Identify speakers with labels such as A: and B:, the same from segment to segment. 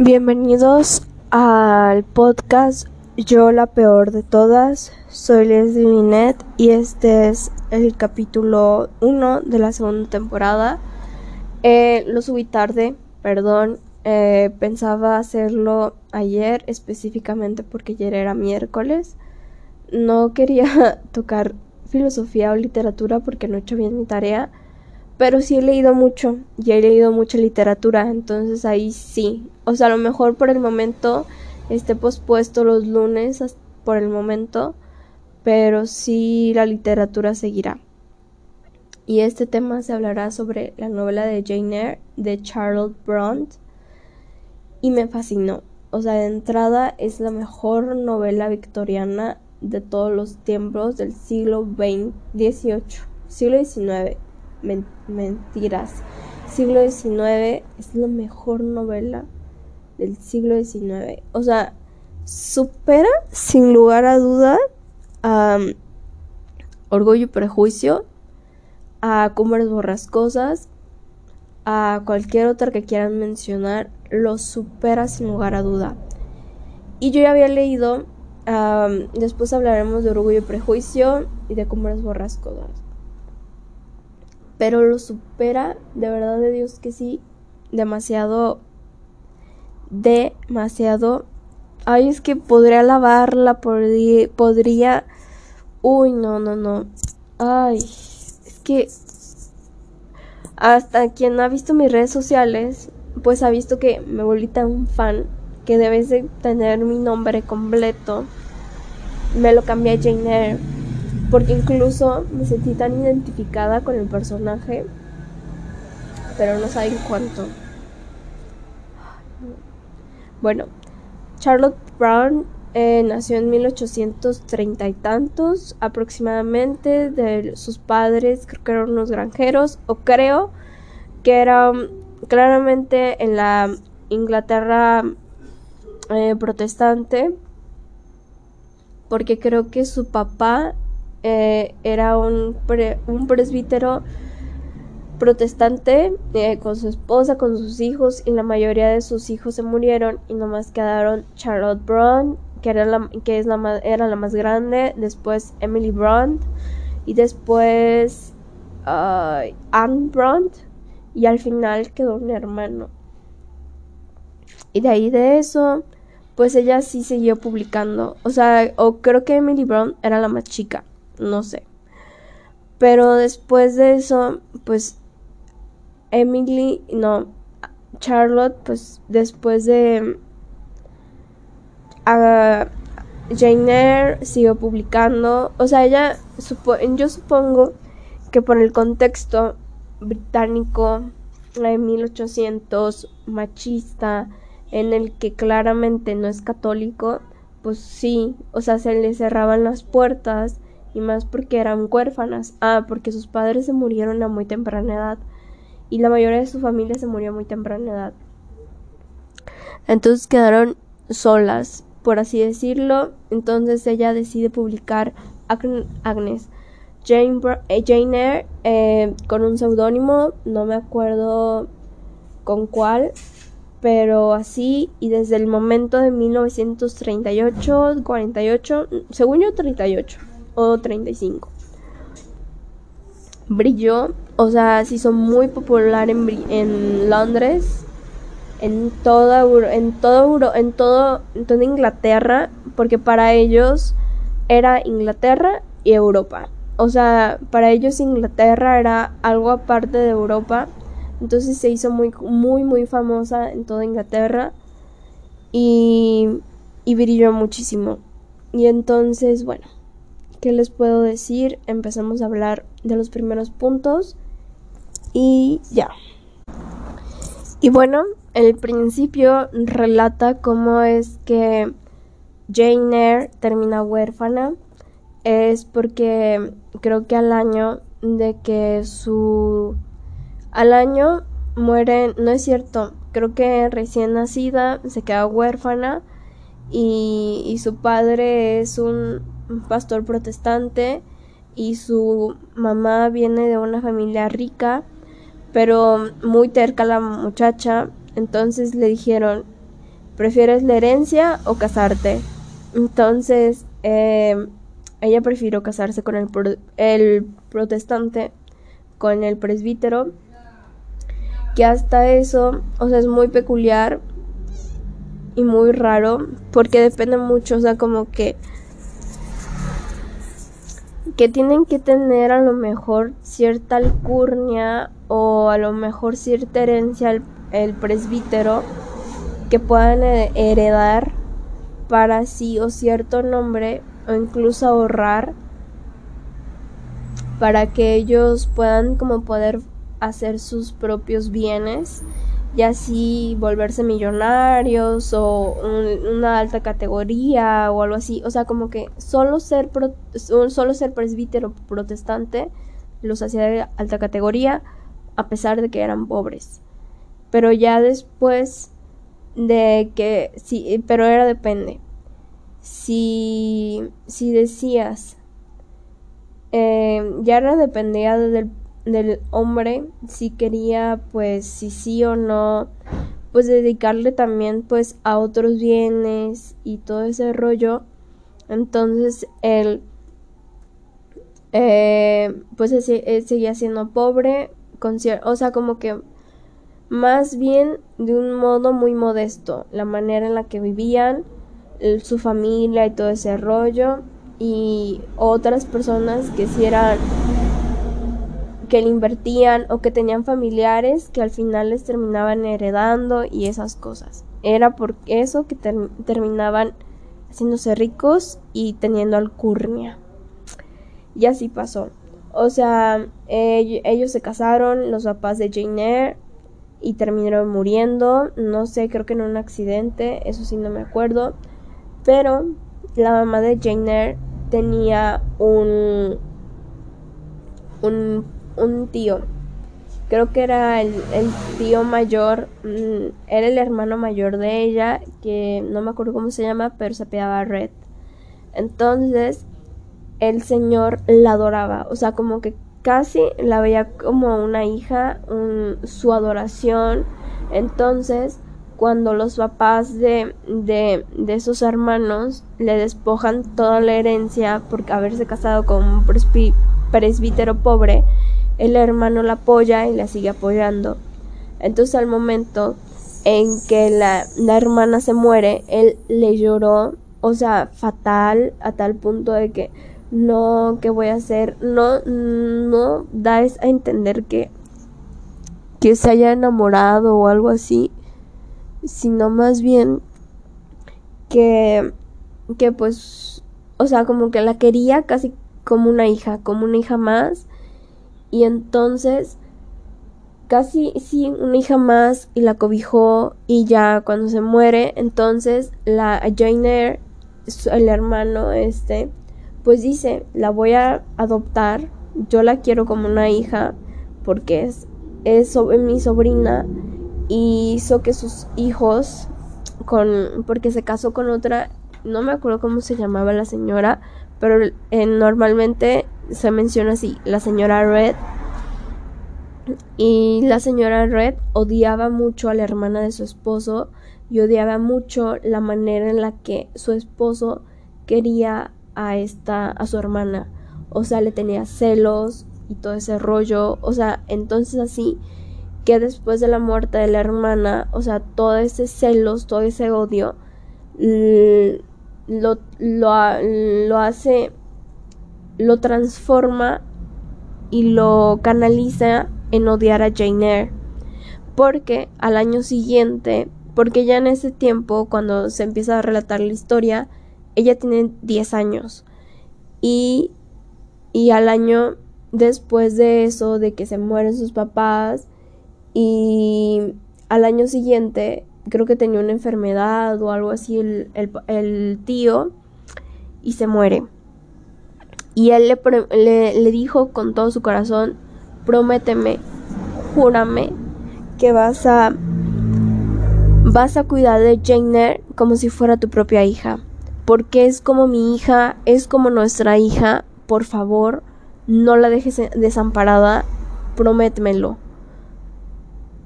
A: Bienvenidos al podcast Yo la peor de todas. Soy Leslie Minet y este es el capítulo 1 de la segunda temporada. Eh, lo subí tarde, perdón. Eh, pensaba hacerlo ayer específicamente porque ayer era miércoles. No quería tocar filosofía o literatura porque no he hecho bien mi tarea pero sí he leído mucho y he leído mucha literatura, entonces ahí sí. O sea, a lo mejor por el momento esté pospuesto los lunes por el momento, pero sí la literatura seguirá. Y este tema se hablará sobre la novela de Jane Eyre de Charlotte Bronte y me fascinó. O sea, de entrada es la mejor novela victoriana de todos los tiempos del siglo XVIII, siglo XIX mentiras. Siglo XIX es la mejor novela del siglo XIX. O sea, supera sin lugar a duda a Orgullo y Prejuicio, a Cumbres Borrascosas, a cualquier otra que quieran mencionar, lo supera sin lugar a duda. Y yo ya había leído, después hablaremos de Orgullo y Prejuicio y de Cumbres Borrascosas pero lo supera, de verdad de Dios que sí, demasiado, demasiado. Ay, es que podría lavarla, podría, podría, uy, no, no, no. Ay, es que hasta quien ha visto mis redes sociales, pues ha visto que me volví tan fan que debes de tener mi nombre completo. Me lo cambié a Jane Eyre porque incluso me sentí tan identificada con el personaje, pero no saben cuánto. Bueno, Charlotte Brown eh, nació en 1830 y tantos aproximadamente, de sus padres creo que eran unos granjeros, o creo que eran claramente en la Inglaterra eh, protestante, porque creo que su papá eh, era un, un presbítero protestante eh, con su esposa, con sus hijos y la mayoría de sus hijos se murieron y nomás quedaron Charlotte Brown, que era la, que es la, era la más grande, después Emily Brown y después Anne Brown y al final quedó un hermano. Y de ahí de eso, pues ella sí siguió publicando. O sea, o creo que Emily Brown era la más chica no sé. Pero después de eso, pues Emily, no, Charlotte, pues después de uh, Jane Eyre siguió publicando, o sea, ella, yo supongo que por el contexto británico de 1800 machista en el que claramente no es católico, pues sí, o sea, se le cerraban las puertas y más porque eran huérfanas. Ah, porque sus padres se murieron a muy temprana edad y la mayoría de su familia se murió a muy temprana edad. Entonces quedaron solas, por así decirlo. Entonces ella decide publicar Agnes. Jane, eh, Eyre eh, con un seudónimo, no me acuerdo con cuál, pero así y desde el momento de 1938, 48, según yo 38 o 35. Brilló, o sea, se hizo muy popular en, en Londres, en toda en todo en todo en toda Inglaterra, porque para ellos era Inglaterra y Europa. O sea, para ellos Inglaterra era algo aparte de Europa. Entonces se hizo muy muy muy famosa en toda Inglaterra y y brilló muchísimo. Y entonces, bueno, ¿Qué les puedo decir? Empezamos a hablar de los primeros puntos y ya. Y bueno, el principio relata cómo es que Jane Eyre termina huérfana. Es porque creo que al año de que su... Al año muere, no es cierto, creo que recién nacida se queda huérfana y, y su padre es un pastor protestante y su mamá viene de una familia rica, pero muy terca la muchacha. Entonces le dijeron, ¿prefieres la herencia o casarte? Entonces, eh, ella prefirió casarse con el, el protestante, con el presbítero, que hasta eso, o sea, es muy peculiar y muy raro, porque depende mucho, o sea, como que que tienen que tener a lo mejor cierta alcurnia o a lo mejor cierta herencia el, presbítero que puedan heredar para sí o cierto nombre o incluso ahorrar para que ellos puedan como poder hacer sus propios bienes y así volverse millonarios o una alta categoría o algo así. O sea, como que solo ser, solo ser presbítero protestante los hacía de alta categoría a pesar de que eran pobres. Pero ya después de que, sí, pero era depende. Si, si decías, eh, ya era dependía del del hombre si quería pues si sí o no pues dedicarle también pues a otros bienes y todo ese rollo. Entonces él eh, pues seguía siendo pobre con o sea como que más bien de un modo muy modesto la manera en la que vivían su familia y todo ese rollo y otras personas que si eran que le invertían o que tenían familiares que al final les terminaban heredando y esas cosas. Era por eso que terminaban haciéndose ricos y teniendo alcurnia. Y así pasó. O sea, ellos se casaron, los papás de Jane Eyre, y terminaron muriendo. No sé, creo que en un accidente, eso sí no me acuerdo. Pero la mamá de Jane Eyre tenía un, un un tío. Creo que era el, tío mayor, mm, era el hermano mayor de ella, que no me acuerdo cómo se llama, pero se apellidaba Red. Entonces, el señor la adoraba, o sea, como que casi la veía como una hija, su adoración. Entonces, cuando los papás de, de, de, esos hermanos le despojan toda la herencia por haberse casado con un presbítero pobre, el hermano la apoya y la sigue apoyando. Entonces al momento en que la, hermana se muere, él le lloró, o sea, fatal, a tal punto de que no, ¿qué voy a hacer? No, no da a entender que, que se haya enamorado o algo así, sino más bien que, que pues, o sea, como que la quería casi como una hija, como una hija más, y entonces casi sí una hija más y la cobijó y ya cuando se muere entonces la Jane el hermano este pues dice la voy a adoptar yo la quiero como una hija porque es es mi sobrina y hizo que sus hijos con porque se casó con otra no me acuerdo cómo se llamaba la señora pero eh, normalmente se menciona así, la señora Red. Y la señora Red odiaba mucho a la hermana de su esposo y odiaba mucho la manera en la que su esposo quería a esta a su hermana. O sea, le tenía celos y todo ese rollo, o sea, entonces así que después de la muerte de la hermana, o sea, todo ese celos, todo ese odio lo, lo hace lo transforma y lo canaliza en odiar a Jane Eyre. Porque al año siguiente, porque ya en ese tiempo, cuando se empieza a relatar la historia, ella tiene 10 años. Y, y al año después de eso, de que se mueren sus papás, y al año siguiente, creo que tenía una enfermedad o algo así, el, el tío, y se muere. Y él le, le, dijo con todo su corazón, prométeme, júrame que vas a vas a cuidar de Jane como si fuera tu propia hija, porque es como mi hija, es como nuestra hija, por favor, no la dejes desamparada, prométemelo.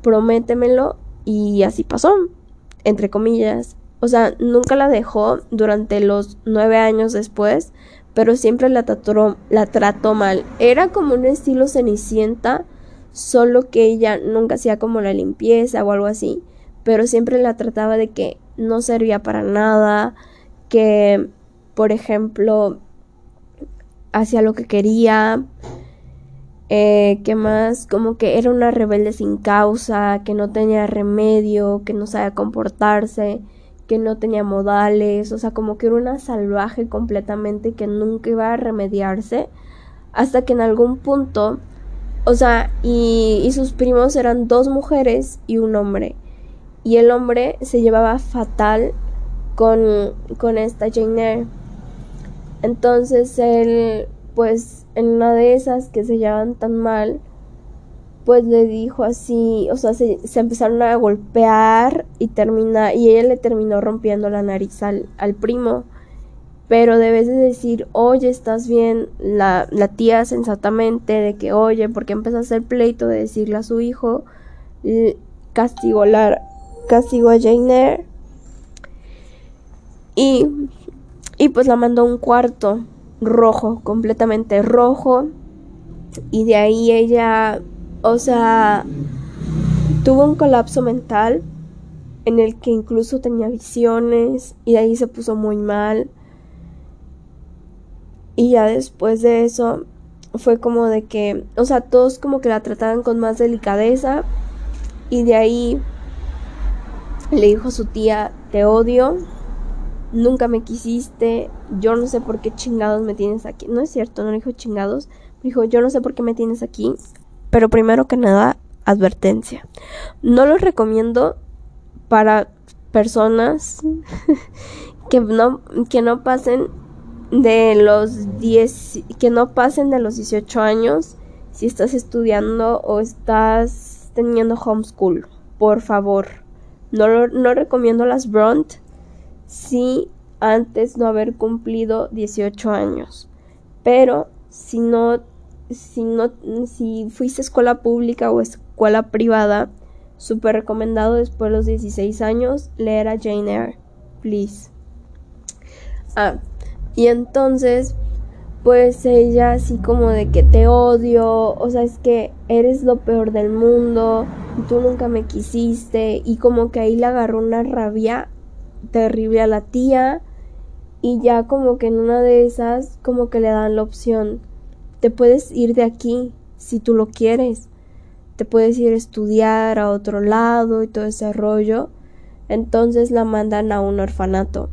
A: Prométemelo y así pasó, entre comillas. O sea, nunca la dejó durante los nueve años después, pero siempre la trató, la trató mal. Era como un estilo cenicienta, solo que ella nunca hacía como la limpieza o algo así, pero siempre la trataba de que no servía para nada, que, por ejemplo, hacía lo que quería, eh, ¿Qué más? Como que era una rebelde sin causa, que no tenía remedio, que no sabía comportarse, que no tenía modales, o sea, como que era una salvaje completamente que nunca iba a remediarse, hasta que en algún punto, o sea, y, sus primos eran dos mujeres y un hombre, y el hombre se llevaba fatal con, con esta Jane Eyre. Entonces él pues en una de esas que se llevaban tan mal, pues le dijo así, o sea, se, empezaron a golpear y termina, y ella le terminó rompiendo la nariz al, al primo. Pero debes de decir, oye, estás bien, la, la tía sensatamente, de que, oye, porque empezó a hacer pleito de decirle a su hijo, castigó, la, a Jane Eyre y, y pues la mandó a un cuarto rojo, completamente rojo. Y de ahí ella, o sea, tuvo un colapso mental en el que incluso tenía visiones y de ahí se puso muy mal. Y ya después de eso fue como de que, o sea, todos como que la trataban con más delicadeza y de ahí le dijo a su tía, te odio, nunca me quisiste, yo no sé por qué chingados me tienes aquí. No es cierto, no dijo chingados, dijo yo no sé por qué me tienes aquí, pero primero que nada, advertencia. No lo recomiendo para personas que no, que no pasen de los 10, que no pasen de los 18 años si estás estudiando o estás teniendo homeschool. Por favor, no, no recomiendo las Brunt si antes no haber cumplido 18 años. Pero si no, si no, si fuiste escuela pública o escuela privada, súper recomendado después de los 16 años leer a Jane Eyre, please. Ah, y entonces, pues ella así como de que te odio, o sea, es que eres lo peor del mundo, tú nunca me quisiste, y como que ahí le agarró una rabia terrible a la tía y ya como que en una de esas como que le dan la opción te puedes ir de aquí si tú lo quieres. Te puedes ir a estudiar a otro lado y todo ese rollo. Entonces la mandan a un orfanato.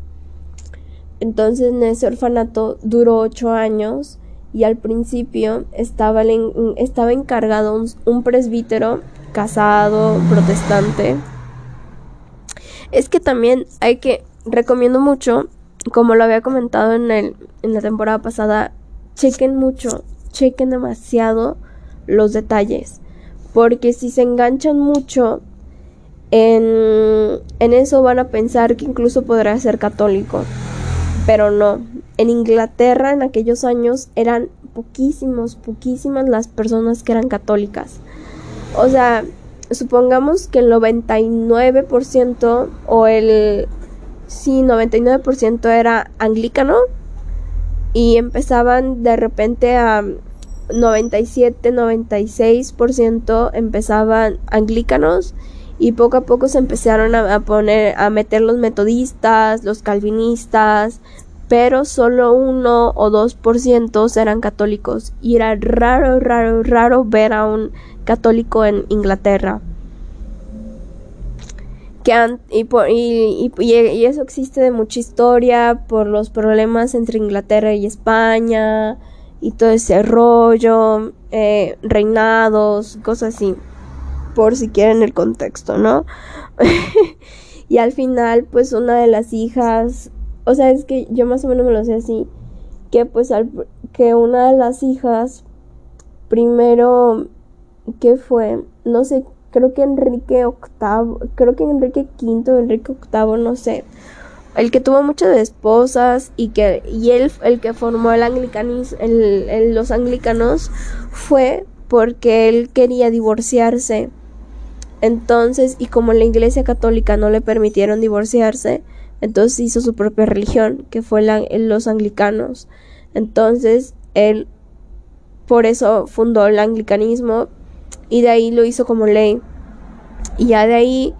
A: Entonces en ese orfanato duró ocho años y al principio estaba, estaba encargado un, un presbítero casado protestante. Es que también hay que, recomiendo mucho, como lo había comentado en, el, en la temporada pasada, chequen mucho, chequen demasiado los detalles. Porque si se enganchan mucho en, en eso van a pensar que incluso podrá ser católico. Pero no. En Inglaterra en aquellos años eran poquísimos, poquísimas las personas que eran católicas. O sea, supongamos que el 99% o el sí 99% era anglicano y empezaban de repente a 97 96% empezaban anglicanos y poco a poco se empezaron a, poner a meter los metodistas, los calvinistas, pero solo uno o dos por ciento eran católicos y era raro, raro, raro ver a un católico en Inglaterra. Que y, y, y, eso existe de mucha historia por los problemas entre Inglaterra y España y todo ese rollo, eh, reinados, cosas así, por si quieren el contexto, ¿no? y al final, pues una de las hijas o sea, es que yo más o menos me lo sé así. Que pues al, que una de las hijas, primero, ¿qué fue? No sé, creo que Enrique VIII, creo que Enrique V, Enrique VIII, no sé. El que tuvo muchas esposas y que y él el que formó el anglicanismo, el, los anglicanos fue porque él quería divorciarse. Entonces, y como la Iglesia Católica no le permitieron divorciarse, Entonces hizo su propia religión, que fue la, los anglicanos. Entonces él por eso fundó el anglicanismo y de ahí lo hizo como ley. Y ya de ahí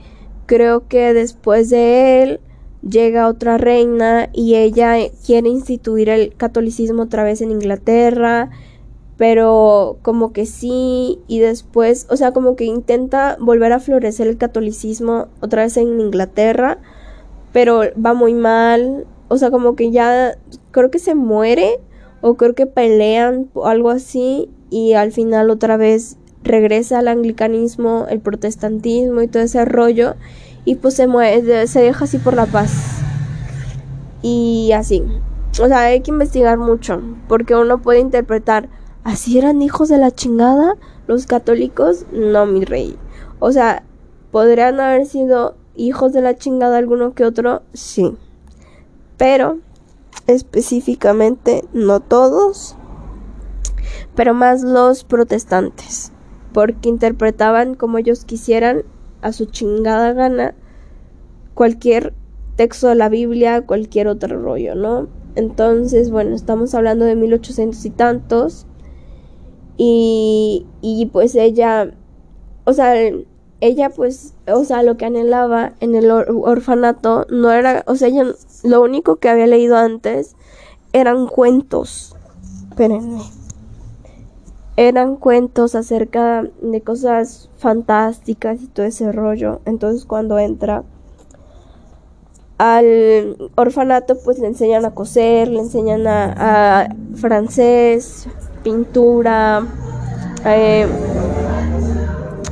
A: creo que después de él llega otra reina y ella quiere instituir el catolicismo otra vez en Inglaterra, pero como que sí y después, o sea, como que intenta volver a florecer el catolicismo otra vez en Inglaterra, pero va muy mal, o sea, como que ya creo que se muere o creo que pelean o algo así y al final otra vez regresa al anglicanismo, el protestantismo y todo ese rollo y pues se, mueve, se deja así por la paz. Y así. O sea, hay que investigar mucho porque uno puede interpretar, ¿así eran hijos de la chingada los católicos? No, mi rey. O sea, ¿podrían haber sido hijos de la chingada alguno que otro? Sí. Pero específicamente no todos, pero más los protestantes porque interpretaban como ellos quisieran a su chingada gana cualquier texto de la Biblia, cualquier otro rollo, ¿no? Entonces, bueno, estamos hablando de 1800 y tantos. Y, y pues ella, o sea, ella pues, o sea, lo que anhelaba en el orfanato no era, o sea, ella lo único que había leído antes eran cuentos. Espérenme eran cuentos acerca de cosas fantásticas y todo ese rollo. Entonces cuando entra al orfanato pues le enseñan a coser, le enseñan a, francés, pintura, eh,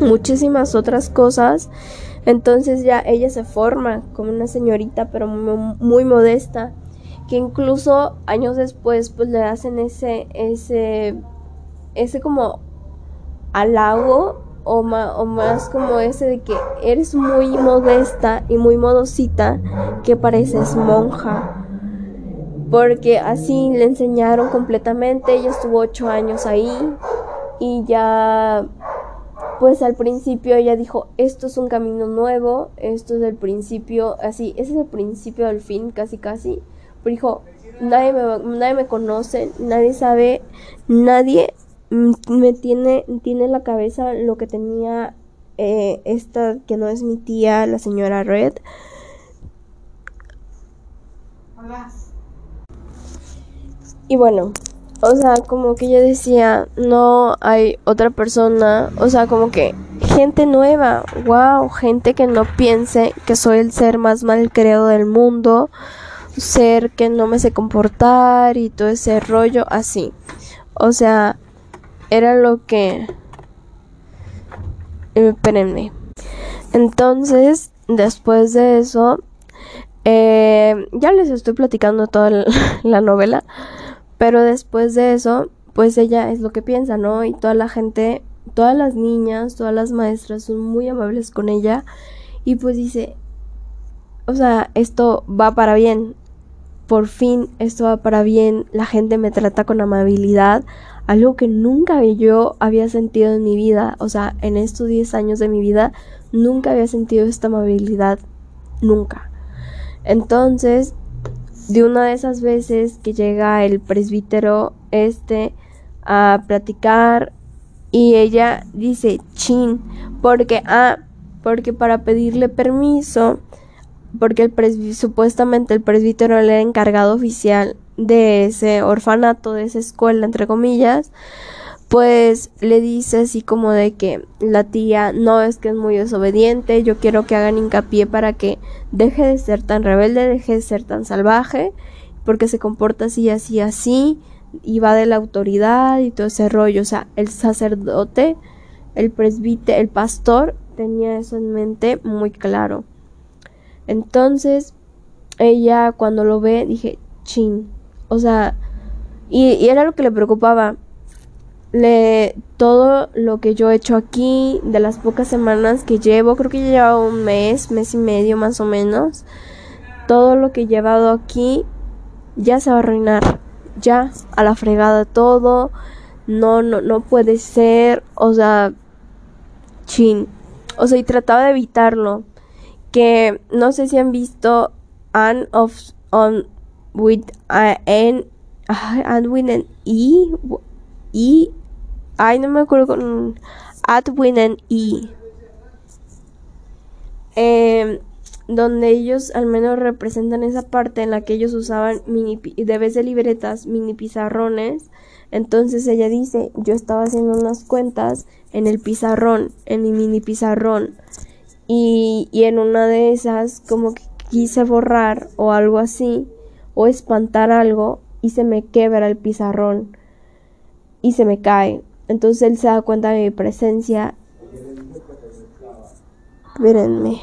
A: muchísimas otras cosas. Entonces ya ella se forma como una señorita pero muy, muy modesta que incluso años después pues le hacen ese ese ese como halago o, o, más como ese de que eres muy modesta y muy modosita que pareces monja. Porque así le enseñaron completamente, ella estuvo ocho años ahí y ya pues al principio ella dijo, esto es un camino nuevo, esto es el principio, así, ese es el principio del fin, casi casi. Pero dijo, nadie me, nadie me conoce, nadie sabe, nadie me tiene, tiene la cabeza lo que tenía eh, esta que no es mi tía, la señora Red. Y bueno, o sea, como que ella decía, no hay otra persona, o sea, como que gente nueva, wow, gente que no piense que soy el ser más mal creado del mundo, ser que no me sé comportar y todo ese rollo así. O sea, era lo que... Espérenme. Entonces, después de eso, eh, ya les estoy platicando toda la, novela, pero después de eso, pues ella es lo que piensa, ¿no? Y toda la gente, todas las niñas, todas las maestras son muy amables con ella y pues dice, o sea, esto va para bien, por fin esto va para bien, la gente me trata con amabilidad, algo que nunca yo había sentido en mi vida, o sea, en estos 10 años de mi vida, nunca había sentido esta amabilidad, nunca. Entonces, de una de esas veces que llega el presbítero este a platicar y ella dice, chin, porque, ah, porque para pedirle permiso, porque el supuestamente el presbítero era el encargado oficial de ese orfanato, de esa escuela, entre comillas, pues le dice así como de que la tía no es que es muy desobediente, yo quiero que hagan hincapié para que deje de ser tan rebelde, deje de ser tan salvaje, porque se comporta así, así, así, y va de la autoridad y todo ese rollo, o sea, el sacerdote, el presbítero, el pastor tenía eso en mente muy claro. Entonces, ella cuando lo ve dije, chin, o sea, y, era lo que le preocupaba. Le, todo lo que yo he hecho aquí, de las pocas semanas que llevo, creo que ya llevaba un mes, mes y medio más o menos. Todo lo que he llevado aquí ya se va a arruinar. Ya, a la fregada todo. No, no, no puede ser. O sea, chin. O sea, y trataba de evitarlo. Que no sé si han visto and of on with an and with an e e ay no me acuerdo con at with e. Eh, donde ellos al menos representan esa parte en la que ellos usaban mini de vez de libretas mini pizarrones. Entonces ella dice yo estaba haciendo unas cuentas en el pizarrón en mi mini pizarrón. Y, y en una de esas como que quise borrar o algo así o espantar algo y se me quebra el pizarrón y se me cae entonces él se da cuenta de mi presencia Espérenme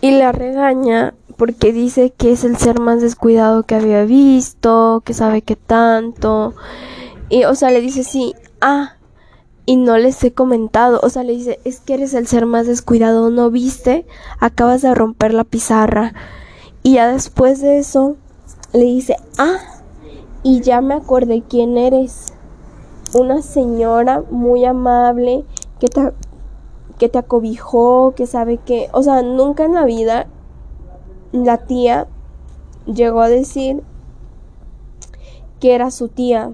A: y la regaña porque dice que es el ser más descuidado que había visto, que sabe que tanto. Y, o sea, le dice sí, ah, y no les he comentado. O sea, le dice, es que eres el ser más descuidado, ¿no viste? Acabas de romper la pizarra. Y ya después de eso, le dice, ah, y ya me acordé quién eres. Una señora muy amable que te, que te acobijó, que sabe que, o sea, nunca en la vida la tía llegó a decir que era su tía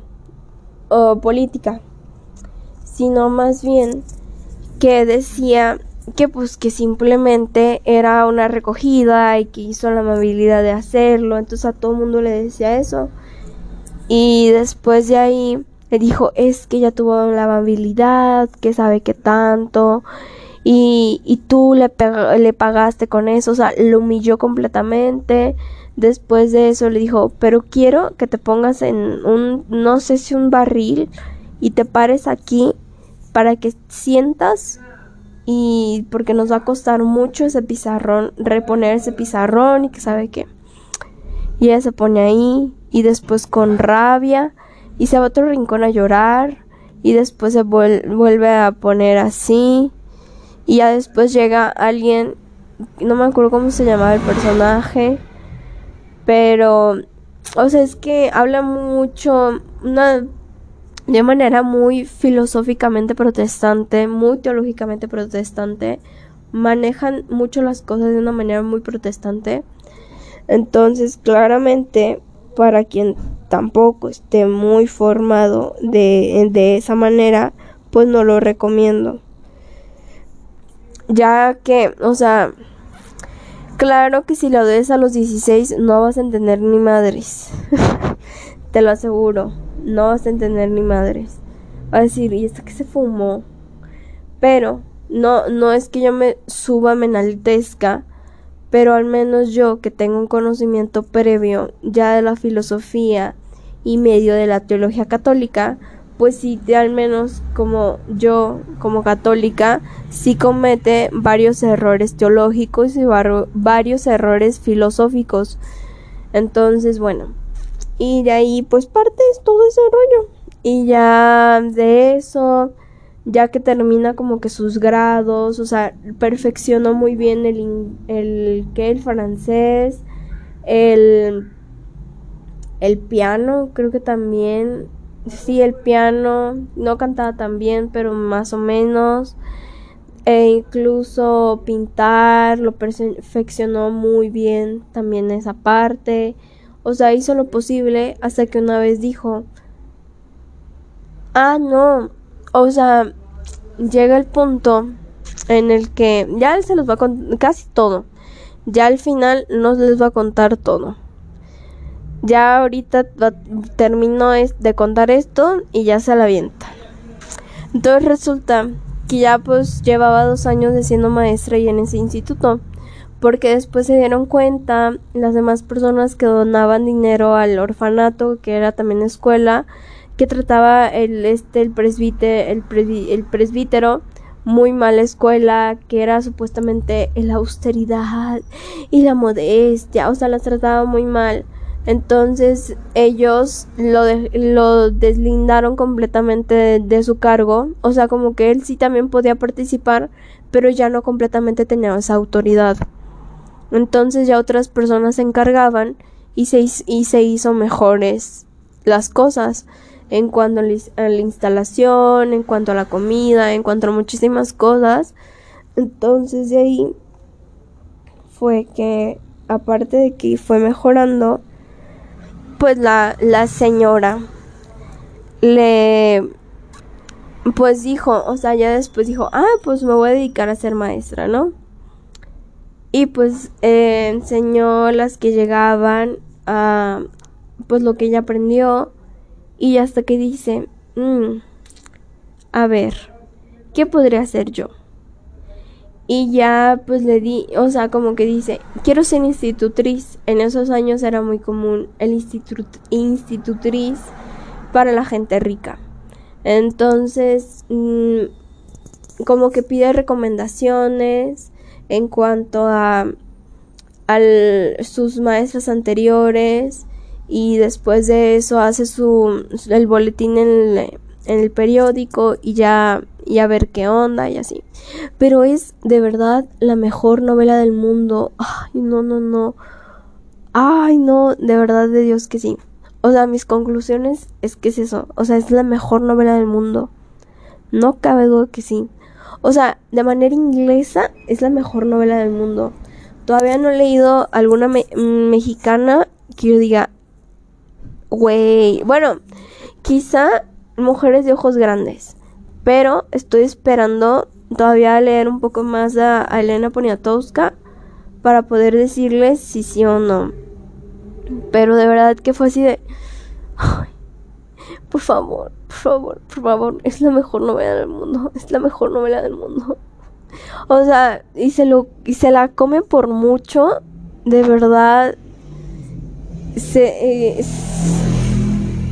A: o política, sino más bien que decía que pues que simplemente era una recogida y que hizo la amabilidad de hacerlo, entonces a todo el mundo le decía eso. Y después de ahí le dijo, es que ella tuvo la amabilidad, que sabe que tanto, y, y tú le, le pagaste con eso, o sea, lo humilló completamente. Después de eso le dijo, pero quiero que te pongas en un, no sé si un barril, y te pares aquí para que sientas y porque nos va a costar mucho ese pizarrón, reponer ese pizarrón y que sabe qué. Y ella se pone ahí y después con rabia y se va a otro rincón a llorar y después se vuelve a poner así y ya después llega alguien, no me acuerdo cómo se llamaba el personaje, pero, o sea, es que habla mucho, una, de manera muy filosóficamente protestante, muy teológicamente protestante, manejan mucho las cosas de una manera muy protestante. Entonces, claramente, para quien tampoco esté muy formado de, de esa manera, pues no lo recomiendo. Ya que, o sea, claro que si lo des a los 16 no vas a entender ni madres. Te lo aseguro, no vas a entender ni madres. Va a decir, ¿y esta que se fumó? Pero no, no es que yo me suba, me pero al menos yo que tengo un conocimiento previo ya de la filosofía y medio de la teología católica, pues sí, al menos como yo, como católica, sí comete varios errores teológicos y varios errores filosóficos. Entonces, bueno, y de ahí pues parte todo ese rollo. Y ya de eso, ya que termina como que sus grados, o sea, perfeccionó muy bien el, el, ¿qué? el francés, el, el piano, creo que también sí, el piano, no cantaba tan bien, pero más o menos. E incluso pintar, lo perfeccionó muy bien también esa parte. O sea, hizo lo posible hasta que una vez dijo, ah, no, o sea, llega el punto en el que ya se los va a contar casi todo. Ya al final no les va a contar todo. Ya ahorita termino de contar esto y ya se la avienta. Entonces resulta que ya pues llevaba dos años de siendo maestra y en ese instituto. Porque después se dieron cuenta las demás personas que donaban dinero al orfanato, que era también escuela, que trataba el este el el, presbítero muy mala escuela, que era supuestamente la austeridad y la modestia, o sea, las trataba muy mal. Entonces ellos lo, lo deslindaron completamente de, su cargo, o sea, como que él sí también podía participar, pero ya no completamente tenía esa autoridad. Entonces ya otras personas se encargaban y se, y se hizo mejores las cosas en cuanto a la instalación, en cuanto a la comida, en cuanto a muchísimas cosas. Entonces de ahí fue que aparte de que fue mejorando, pues la, la señora le pues dijo, o sea, ya después dijo, ah, pues me voy a dedicar a ser maestra, ¿no? Y pues eh, enseñó las que llegaban a, pues lo que ella aprendió y hasta que dice, mm, a ver, ¿qué podría hacer yo? Y ya pues le di, o sea, como que dice, quiero ser institutriz. En esos años era muy común el institutriz para la gente rica. Entonces, mm, como que pide recomendaciones en cuanto a, sus maestras anteriores y después de eso hace su el boletín en el, en el periódico y ya y a ver qué onda y así. Pero es de verdad la mejor novela del mundo. Ay, no, no, no. Ay, no, de verdad de Dios que sí. O sea, mis conclusiones es que es eso. O sea, es la mejor novela del mundo. No cabe duda que sí. O sea, de manera inglesa es la mejor novela del mundo. Todavía no he leído alguna mexicana que yo diga, güey. Bueno, quizá Mujeres de Ojos Grandes. Pero estoy esperando todavía leer un poco más a, a Elena Poniatowska para poder decirles si sí o no. Pero de verdad que fue así de... por favor, por favor, por favor, es la mejor novela del mundo, es la mejor novela del mundo. O sea, y se lo la come por mucho, de verdad se eh,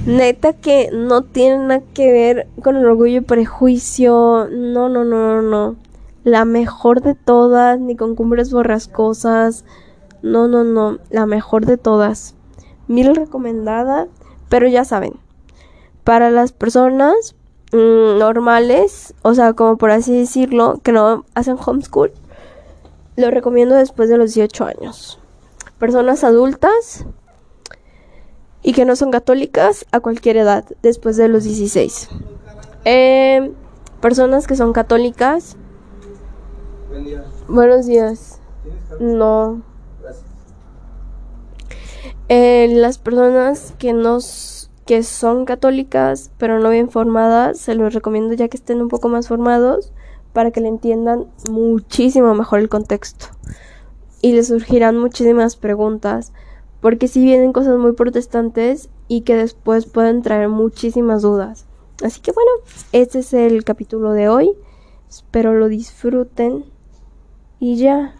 A: neta que no tiene nada que ver con el orgullo y prejuicio. No, no, no, no, no. La mejor de todas, ni con cumbres borrascosas. No, no, no, la mejor de todas. Mil recomendada, pero ya saben, para las personas mm, normales, o sea, como por así decirlo, que no hacen homeschool, lo recomiendo después de los 18 años. Personas adultas y que no son católicas a cualquier edad, después de los 16. Eh, personas que son católicas. Buenos días. No. Eh, las personas que nos que son católicas pero no bien formadas, se los recomiendo ya que estén un poco más formados para que le entiendan muchísimo mejor el contexto. Y les surgirán muchísimas preguntas, porque si vienen cosas muy protestantes y que después pueden traer muchísimas dudas. Así que bueno, este es el capítulo de hoy. Espero lo disfruten y ya.